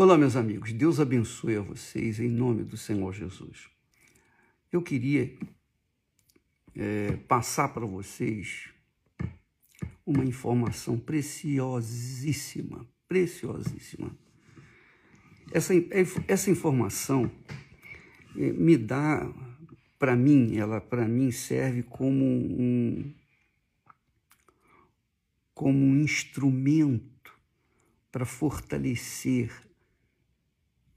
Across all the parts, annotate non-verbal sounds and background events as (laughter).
Olá, meus amigos, Deus abençoe a vocês em nome do Senhor Jesus. Eu queria é, passar para vocês uma informação preciosíssima, preciosíssima. Essa, essa informação é, me dá, para mim, ela para mim serve como um, como um instrumento para fortalecer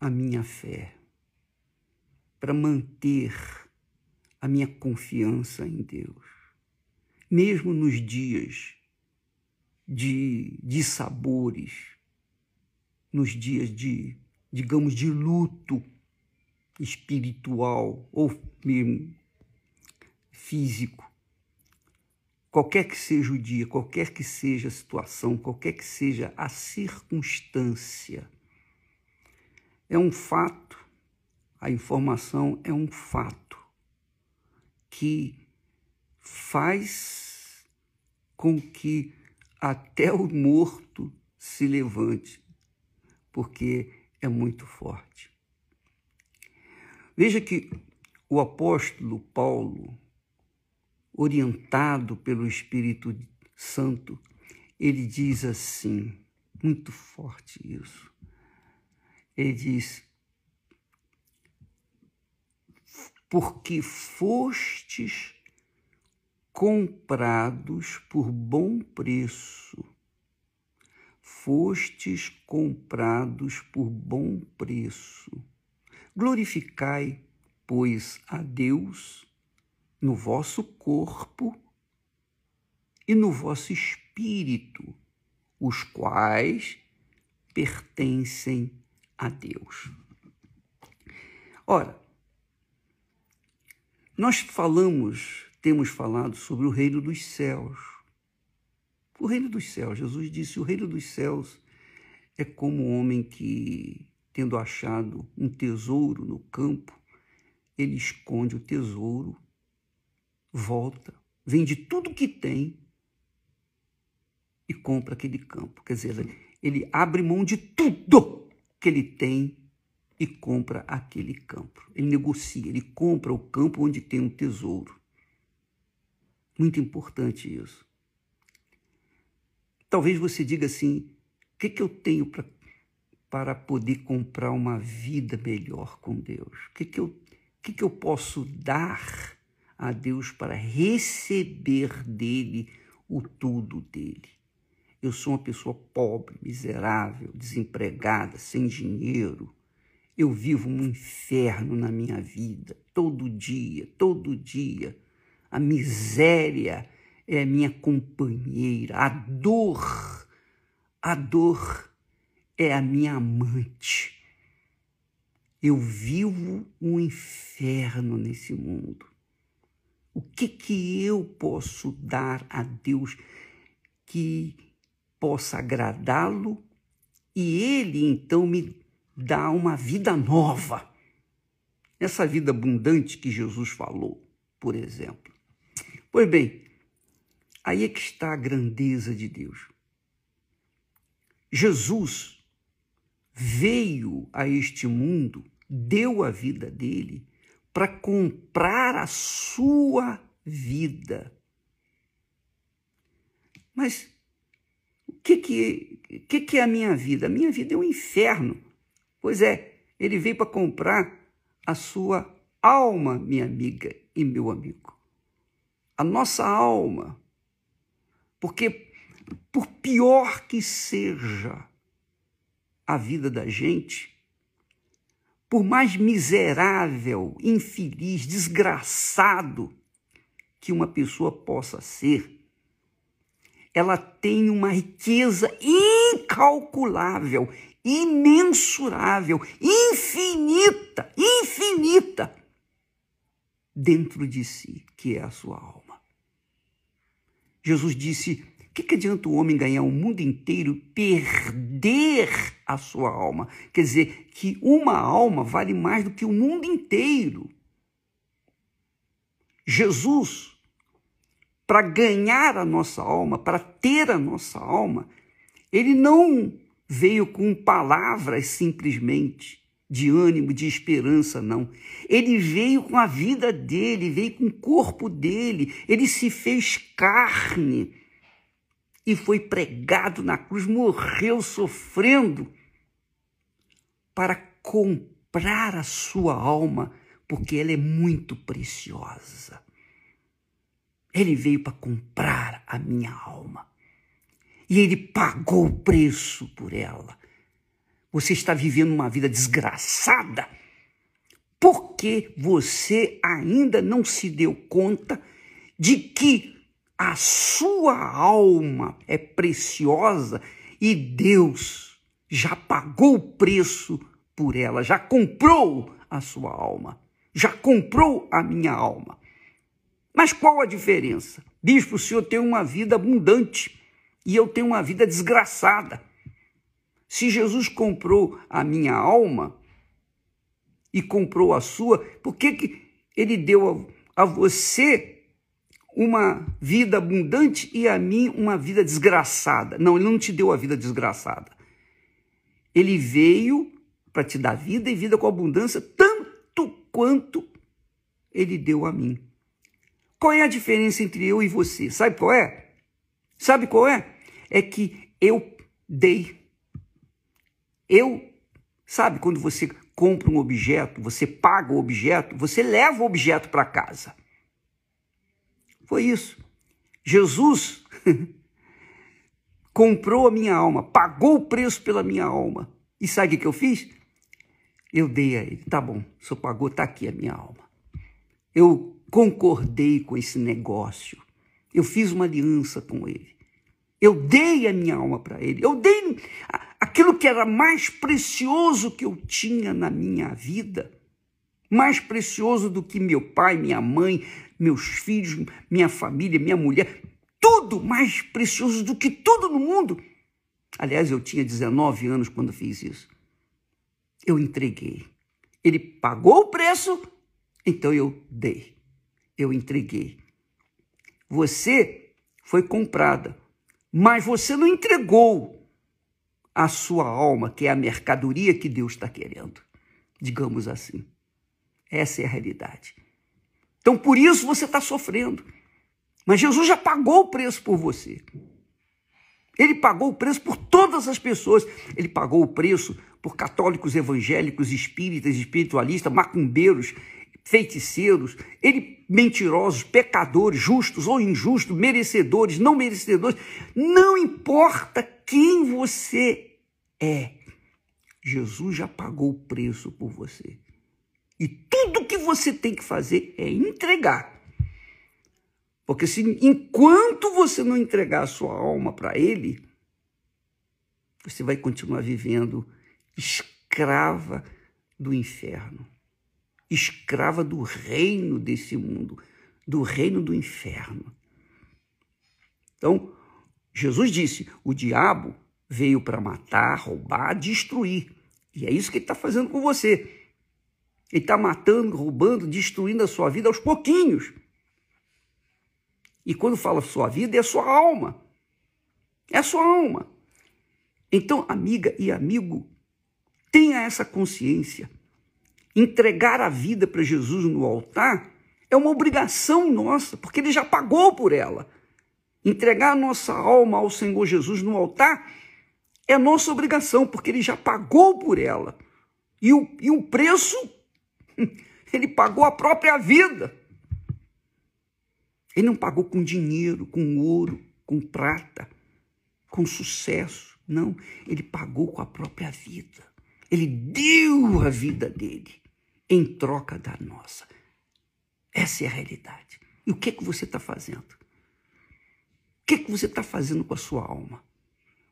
a minha fé, para manter a minha confiança em Deus, mesmo nos dias de, de sabores, nos dias de, digamos, de luto espiritual ou mesmo físico. Qualquer que seja o dia, qualquer que seja a situação, qualquer que seja a circunstância, é um fato, a informação é um fato que faz com que até o morto se levante, porque é muito forte. Veja que o apóstolo Paulo, orientado pelo Espírito Santo, ele diz assim, muito forte isso ele diz: Porque fostes comprados por bom preço. Fostes comprados por bom preço. Glorificai, pois, a Deus no vosso corpo e no vosso espírito, os quais pertencem a Deus. Ora, nós falamos, temos falado sobre o reino dos céus. O reino dos céus, Jesus disse: o reino dos céus é como um homem que, tendo achado um tesouro no campo, ele esconde o tesouro, volta, vende tudo que tem e compra aquele campo. Quer dizer, ele abre mão de tudo que ele tem e compra aquele campo. Ele negocia, ele compra o campo onde tem um tesouro. Muito importante isso. Talvez você diga assim: o que, que eu tenho pra, para poder comprar uma vida melhor com Deus? O que, que, eu, que, que eu posso dar a Deus para receber dele o tudo dele? Eu sou uma pessoa pobre, miserável, desempregada, sem dinheiro. Eu vivo um inferno na minha vida, todo dia, todo dia. A miséria é minha companheira, a dor, a dor é a minha amante. Eu vivo um inferno nesse mundo. O que que eu posso dar a Deus que possa agradá-lo e ele então me dá uma vida nova. Essa vida abundante que Jesus falou, por exemplo. Pois bem, aí é que está a grandeza de Deus. Jesus veio a este mundo, deu a vida dele para comprar a sua vida. Mas que, que, que, que é a minha vida? A minha vida é um inferno. Pois é, ele veio para comprar a sua alma, minha amiga e meu amigo. A nossa alma. Porque, por pior que seja a vida da gente, por mais miserável, infeliz, desgraçado que uma pessoa possa ser, ela tem uma riqueza incalculável, imensurável, infinita, infinita dentro de si, que é a sua alma. Jesus disse: o que, que adianta o homem ganhar o mundo inteiro e perder a sua alma? Quer dizer, que uma alma vale mais do que o mundo inteiro. Jesus para ganhar a nossa alma, para ter a nossa alma, ele não veio com palavras simplesmente de ânimo, de esperança, não. Ele veio com a vida dele, veio com o corpo dele, ele se fez carne e foi pregado na cruz, morreu sofrendo para comprar a sua alma, porque ela é muito preciosa. Ele veio para comprar a minha alma. E ele pagou o preço por ela. Você está vivendo uma vida desgraçada porque você ainda não se deu conta de que a sua alma é preciosa e Deus já pagou o preço por ela, já comprou a sua alma, já comprou a minha alma. Mas qual a diferença? Bispo, o senhor tem uma vida abundante e eu tenho uma vida desgraçada. Se Jesus comprou a minha alma e comprou a sua, por que, que ele deu a, a você uma vida abundante e a mim uma vida desgraçada? Não, ele não te deu a vida desgraçada. Ele veio para te dar vida e vida com abundância, tanto quanto ele deu a mim. Qual é a diferença entre eu e você? Sabe qual é? Sabe qual é? É que eu dei eu, sabe, quando você compra um objeto, você paga o objeto, você leva o objeto para casa. Foi isso. Jesus (laughs) comprou a minha alma, pagou o preço pela minha alma. E sabe o que eu fiz? Eu dei a ele. Tá bom, o senhor pagou, tá aqui a minha alma. Eu concordei com esse negócio. Eu fiz uma aliança com ele. Eu dei a minha alma para ele. Eu dei aquilo que era mais precioso que eu tinha na minha vida. Mais precioso do que meu pai, minha mãe, meus filhos, minha família, minha mulher. Tudo mais precioso do que tudo no mundo. Aliás, eu tinha 19 anos quando fiz isso. Eu entreguei. Ele pagou o preço, então eu dei. Eu entreguei. Você foi comprada mas você não entregou a sua alma, que é a mercadoria que Deus está querendo, digamos assim. Essa é a realidade. Então, por isso você está sofrendo. Mas Jesus já pagou o preço por você. Ele pagou o preço por todas as pessoas. Ele pagou o preço por católicos evangélicos, espíritas, espiritualistas, macumbeiros feiticeiros, ele mentirosos, pecadores, justos ou injustos, merecedores, não merecedores, não importa quem você é. Jesus já pagou o preço por você. E tudo que você tem que fazer é entregar. Porque se enquanto você não entregar a sua alma para ele, você vai continuar vivendo escrava do inferno escrava do reino desse mundo, do reino do inferno. Então, Jesus disse: o diabo veio para matar, roubar, destruir. E é isso que ele está fazendo com você. Ele está matando, roubando, destruindo a sua vida aos pouquinhos. E quando fala sua vida, é a sua alma. É a sua alma. Então, amiga e amigo, tenha essa consciência entregar a vida para Jesus no altar é uma obrigação nossa, porque ele já pagou por ela. Entregar a nossa alma ao Senhor Jesus no altar é nossa obrigação, porque ele já pagou por ela. E o, e o preço, (laughs) ele pagou a própria vida. Ele não pagou com dinheiro, com ouro, com prata, com sucesso. Não, ele pagou com a própria vida. Ele deu a vida dele em troca da nossa. Essa é a realidade. E o que, é que você está fazendo? O que, é que você está fazendo com a sua alma?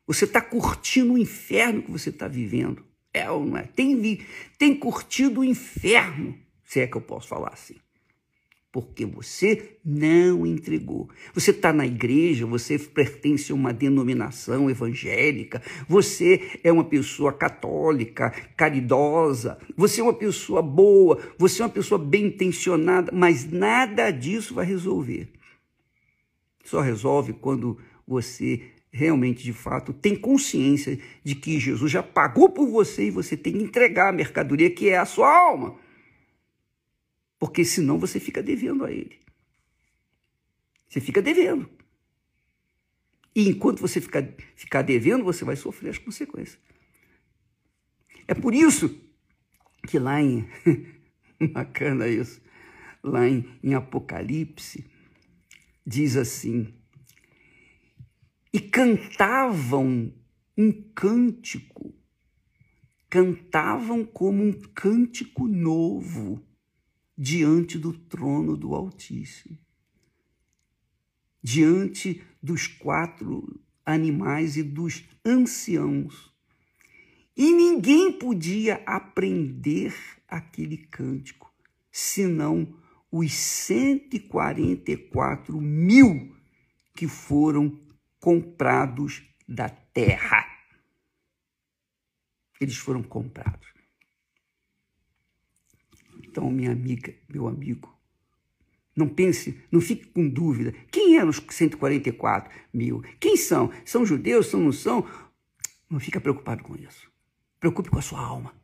Você está curtindo o inferno que você está vivendo? É ou não é? Tem, tem curtido o inferno, se é que eu posso falar assim porque você não entregou. Você está na igreja, você pertence a uma denominação evangélica, você é uma pessoa católica, caridosa, você é uma pessoa boa, você é uma pessoa bem intencionada, mas nada disso vai resolver. Só resolve quando você realmente, de fato, tem consciência de que Jesus já pagou por você e você tem que entregar a mercadoria que é a sua alma. Porque senão você fica devendo a ele. Você fica devendo. E enquanto você ficar, ficar devendo, você vai sofrer as consequências. É por isso que lá em. (laughs) Bacana isso. Lá em, em Apocalipse, diz assim: E cantavam um cântico, cantavam como um cântico novo diante do trono do Altíssimo, diante dos quatro animais e dos anciãos. E ninguém podia aprender aquele cântico, senão os 144 mil que foram comprados da terra. Eles foram comprados. Então, minha amiga, meu amigo, não pense, não fique com dúvida. Quem eram os 144 mil? Quem são? São judeus? São não são? Não fica preocupado com isso. Preocupe com a sua alma.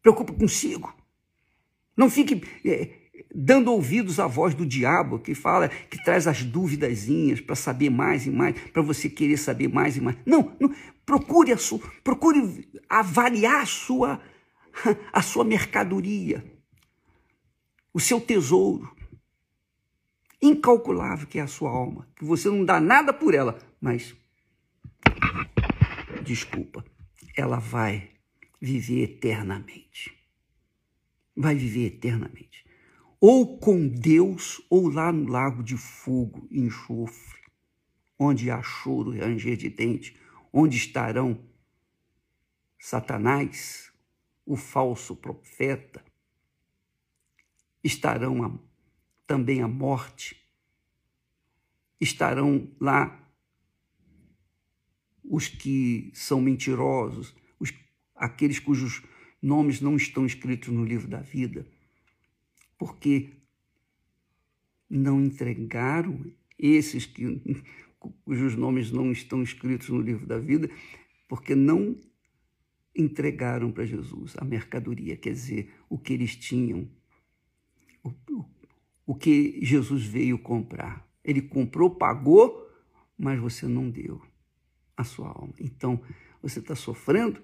Preocupe consigo. Não fique é, dando ouvidos à voz do diabo que fala, que traz as duvidazinhas para saber mais e mais, para você querer saber mais e mais. Não, não. procure a sua, procure avaliar a sua (laughs) a sua mercadoria, o seu tesouro incalculável que é a sua alma, que você não dá nada por ela, mas desculpa, ela vai viver eternamente. Vai viver eternamente ou com Deus, ou lá no lago de fogo enxofre, onde há choro e ranger de dente, onde estarão Satanás, o falso profeta, estarão a, também a morte, estarão lá os que são mentirosos, os, aqueles cujos nomes não estão escritos no livro da vida porque não entregaram esses que, cujos nomes não estão escritos no livro da vida, porque não entregaram para Jesus a mercadoria, quer dizer, o que eles tinham, o, o, que Jesus veio comprar. Ele comprou, pagou, mas você não deu a sua alma. Então, você está sofrendo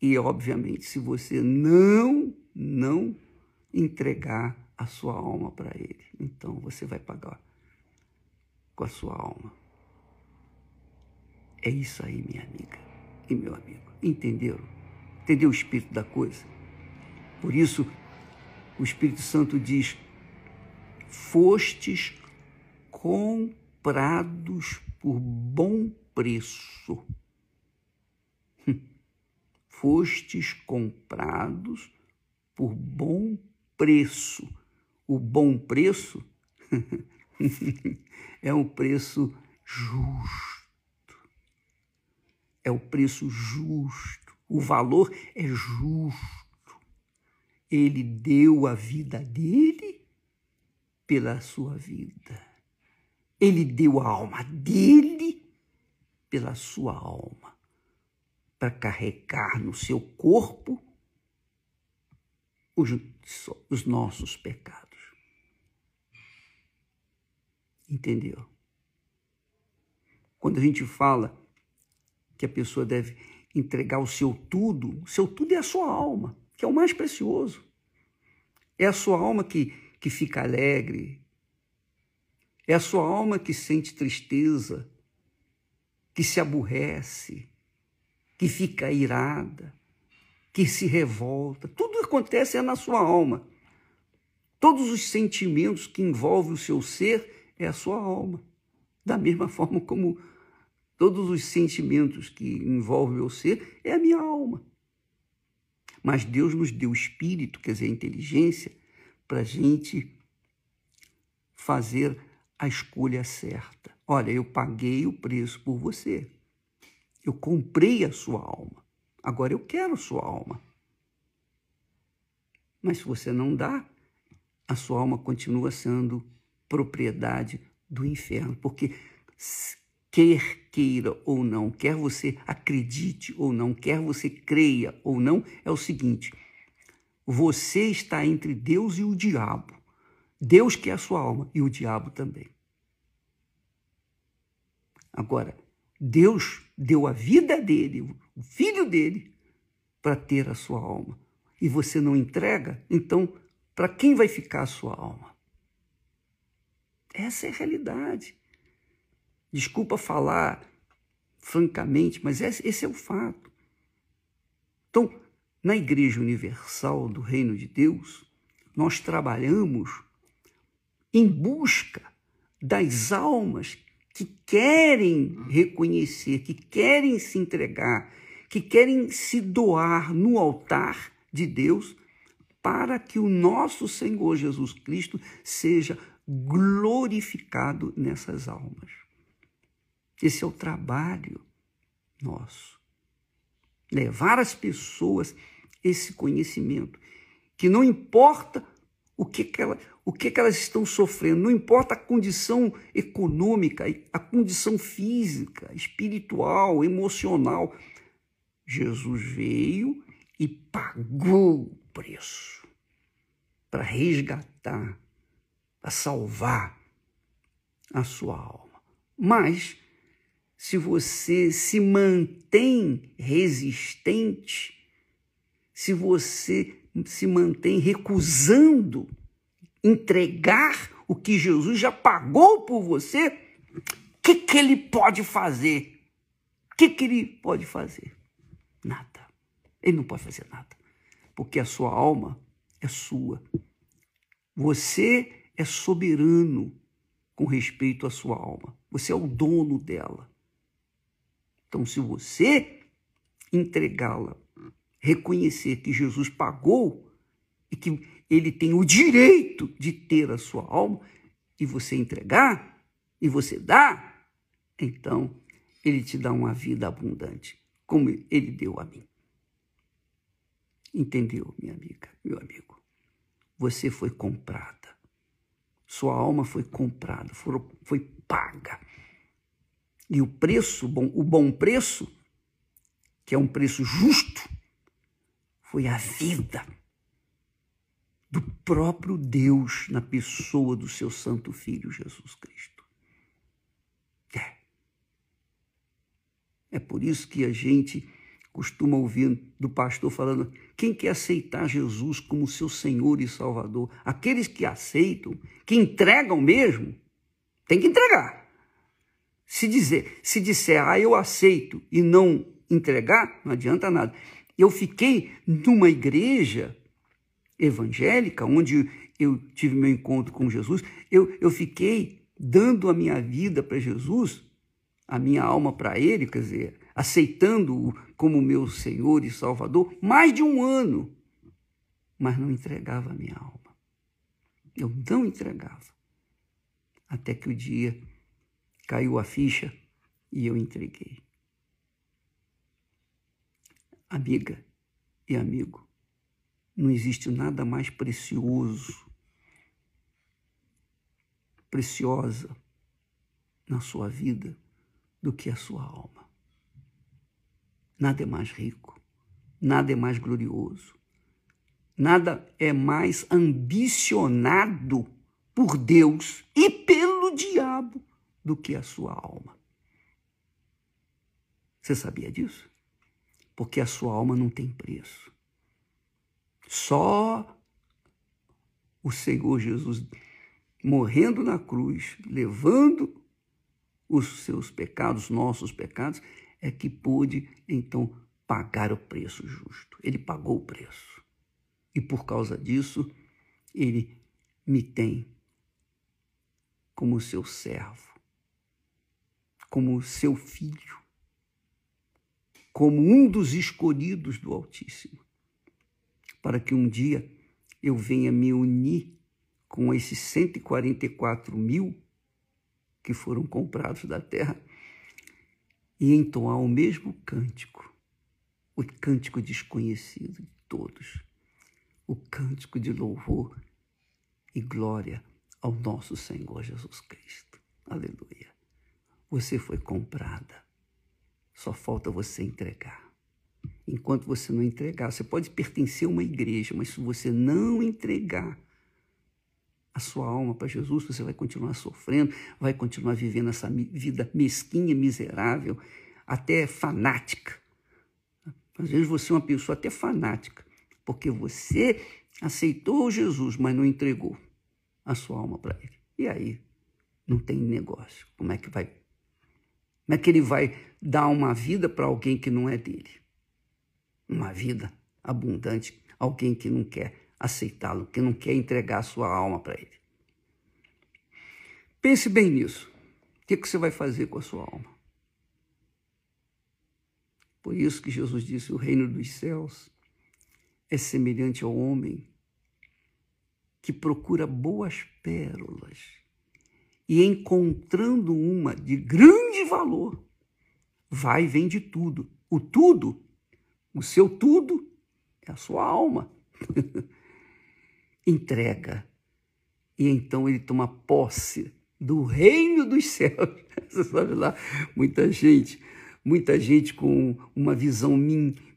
e, obviamente, se você não, não entregar a sua alma para Ele. Então você vai pagar com a sua alma. É isso aí, minha amiga e meu amigo. Entenderam? Entendeu o espírito da coisa? Por isso, o Espírito Santo diz: fostes comprados por bom preço. (laughs) Fostes comprados por bom preço. O bom preço (laughs) é um preço justo. É o preço justo. O valor é justo. Ele deu a vida dele pela sua vida. Ele deu a alma dele pela sua alma, para carregar no seu corpo os, os nossos pecados. Entendeu? Quando a gente fala que a pessoa deve entregar o seu tudo, o seu tudo é a sua alma, que é o mais precioso. É a sua alma que, que fica alegre, é a sua alma que sente tristeza, que se aborrece, que fica irada, que se revolta. Tudo acontece é na sua alma. Todos os sentimentos que envolvem o seu ser é a sua alma. Da mesma (laughs) forma como todos os sentimentos que envolvem o ser é a minha alma. Mas Deus nos deu o espírito, quer dizer, a inteligência, para a gente fazer a escolha certa. Olha, eu paguei o preço por você. Eu comprei a sua alma. Agora eu quero sua alma. Mas se você não dá, a sua alma continua sendo propriedade do inferno, porque quer queira ou não, quer você acredite ou não, quer você creia ou não, é o seguinte: você está entre Deus e o diabo. Deus que é a sua alma e o diabo também. Agora, Deus deu a vida dele, o filho dele, para ter a sua alma. E você não entrega, então, para quem vai ficar a sua alma? Essa é a realidade. Desculpa falar francamente, mas esse é o fato. Então, na Igreja Universal do Reino de Deus, nós trabalhamos em busca das almas que querem reconhecer, que querem se entregar, que querem se doar no altar de Deus para que o nosso Senhor Jesus Cristo seja glorificado nessas almas. Esse é o trabalho nosso. Levar às pessoas esse conhecimento, que não importa o que, que, ela, o que, que elas estão sofrendo, não importa a condição econômica, a condição física, espiritual, emocional. Jesus veio e pagou o preço para resgatar, para salvar a sua alma. Mas, se você se mantém resistente, se você se mantém recusando entregar o que Jesus já pagou por você, o que, que ele pode fazer? O que, que ele pode fazer? Nada. Ele não pode fazer nada. Porque a sua alma é sua. Você é soberano com respeito à sua alma. Você é o dono dela. Então, se você entregá-la reconhecer que Jesus pagou e que ele tem o direito de ter a sua alma, e você entregar, e você dá, então ele te dá uma vida abundante, como ele deu a mim. Entendeu, minha amiga, meu amigo? Você foi comprada. Sua alma foi comprada, foi paga. E o preço, o bom preço, que é um preço justo, foi a vida do próprio Deus na pessoa do seu Santo Filho Jesus Cristo. É. É por isso que a gente costuma ouvir do pastor falando: quem quer aceitar Jesus como seu Senhor e Salvador? Aqueles que aceitam, que entregam mesmo, tem que entregar. Se dizer, se disser, ah, eu aceito e não entregar, não adianta nada. Eu fiquei numa igreja evangélica, onde eu tive meu encontro com Jesus, eu, eu fiquei dando a minha vida para Jesus, a minha alma para Ele, quer dizer, aceitando-o como meu Senhor e Salvador, mais de um ano, mas não entregava a minha alma. Eu não entregava. Até que o dia caiu a ficha e eu entreguei amiga e amigo, não existe nada mais precioso, preciosa na sua vida do que a sua alma. Nada é mais rico, nada é mais glorioso, nada é mais ambicionado por Deus e pelo diabo do que a sua alma. Você sabia disso? porque a sua alma não tem preço. Só o Senhor Jesus morrendo na cruz, levando os seus pecados, nossos pecados, é que pôde então pagar o preço justo. Ele pagou o preço. E por causa disso, ele me tem como seu servo, como seu filho como um dos escolhidos do Altíssimo, para que um dia eu venha me unir com esses 144 mil que foram comprados da terra e entoar o mesmo cântico, o cântico desconhecido de todos, o cântico de louvor e glória ao nosso Senhor Jesus Cristo. Aleluia. Você foi comprada. Só falta você entregar. Enquanto você não entregar, você pode pertencer a uma igreja, mas se você não entregar a sua alma para Jesus, você vai continuar sofrendo, vai continuar vivendo essa vida mesquinha, miserável, até fanática. Às vezes você é uma pessoa até fanática, porque você aceitou Jesus, mas não entregou a sua alma para ele. E aí, não tem negócio. Como é que vai? Como é que ele vai dar uma vida para alguém que não é dele? Uma vida abundante, alguém que não quer aceitá-lo, que não quer entregar a sua alma para ele. Pense bem nisso. O que, que você vai fazer com a sua alma? Por isso que Jesus disse: o reino dos céus é semelhante ao homem que procura boas pérolas e encontrando uma de grande valor, vai e vende tudo. O tudo, o seu tudo, é a sua alma. (laughs) Entrega. E então ele toma posse do reino dos céus. (laughs) Você sabe lá, muita gente, muita gente com uma visão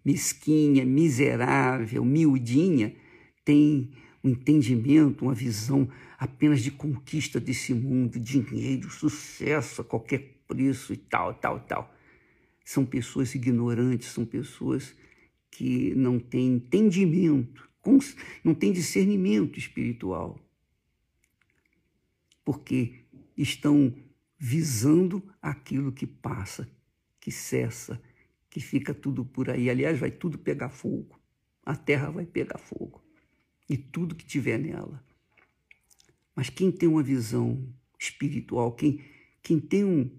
mesquinha, miserável, miudinha, tem um entendimento, uma visão apenas de conquista desse mundo, dinheiro, sucesso a qualquer preço e tal, tal, tal. São pessoas ignorantes, são pessoas que não têm entendimento, não têm discernimento espiritual. Porque estão visando aquilo que passa, que cessa, que fica tudo por aí. Aliás, vai tudo pegar fogo. A terra vai pegar fogo. E tudo que tiver nela. Mas quem tem uma visão espiritual, quem, quem tem um,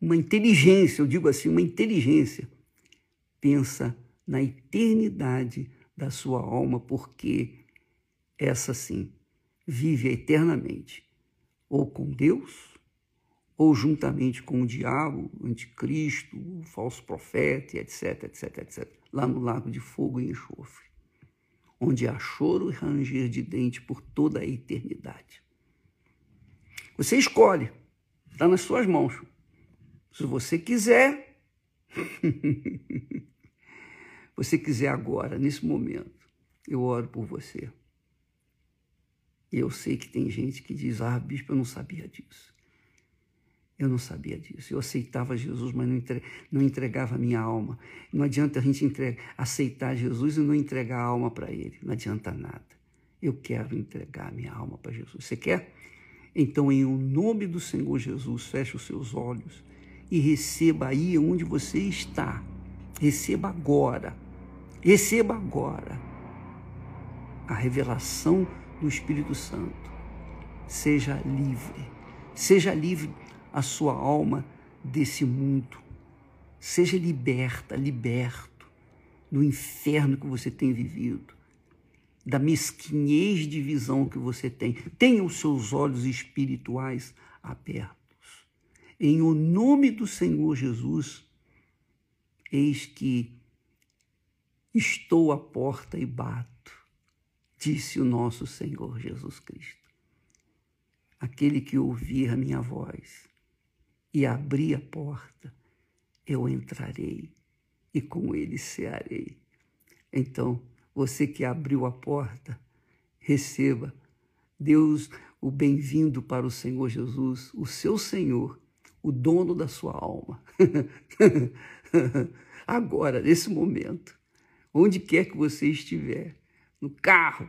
uma inteligência, eu digo assim, uma inteligência, pensa na eternidade da sua alma, porque essa sim vive eternamente, ou com Deus, ou juntamente com o diabo, o anticristo, o falso profeta, etc, etc, etc, lá no lago de fogo e enxofre, onde há choro e ranger de dente por toda a eternidade. Você escolhe, está nas suas mãos. Se você quiser, (laughs) você quiser agora, nesse momento, eu oro por você. E eu sei que tem gente que diz: Ah, bispo, eu não sabia disso. Eu não sabia disso. Eu aceitava Jesus, mas não entregava a minha alma. Não adianta a gente entregar, aceitar Jesus e não entregar a alma para Ele. Não adianta nada. Eu quero entregar a minha alma para Jesus. Você quer? Então, em nome do Senhor Jesus, feche os seus olhos e receba aí onde você está. Receba agora. Receba agora a revelação do Espírito Santo. Seja livre. Seja livre a sua alma desse mundo. Seja liberta, liberto do inferno que você tem vivido, da mesquinhez de visão que você tem. Tenha os seus olhos espirituais abertos. Em o nome do Senhor Jesus, eis que estou à porta e bato disse o nosso Senhor Jesus Cristo. Aquele que ouvir a minha voz e abrir a porta, eu entrarei e com ele cearei. Então, você que abriu a porta, receba. Deus, o bem-vindo para o Senhor Jesus, o seu Senhor, o dono da sua alma. (laughs) Agora, nesse momento, onde quer que você estiver, no carro,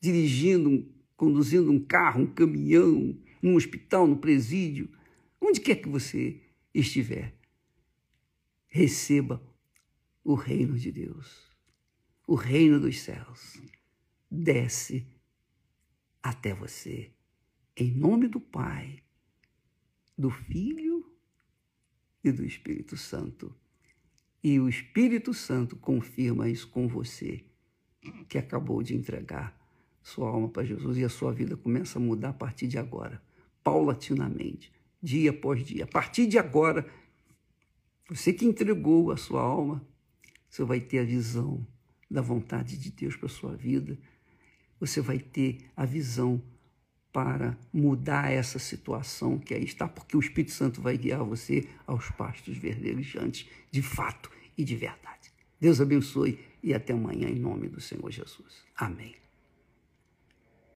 dirigindo, conduzindo um carro, um caminhão, num hospital, no presídio, onde quer que você estiver, receba o reino de Deus, o reino dos céus. Desce até você, em nome do Pai, do Filho e do Espírito Santo. E o Espírito Santo confirma isso com você que acabou de entregar sua alma para Jesus e a sua vida começa a mudar a partir de agora, paulatinamente, dia após dia. A partir de agora, você que entregou a sua alma, você vai ter a visão da vontade de Deus para a sua vida, você vai ter a visão para mudar essa situação que aí está, porque o Espírito Santo vai guiar você aos pastos verdejantes, de fato e de verdade. Deus abençoe e até amanhã, em nome do Senhor Jesus. Amém.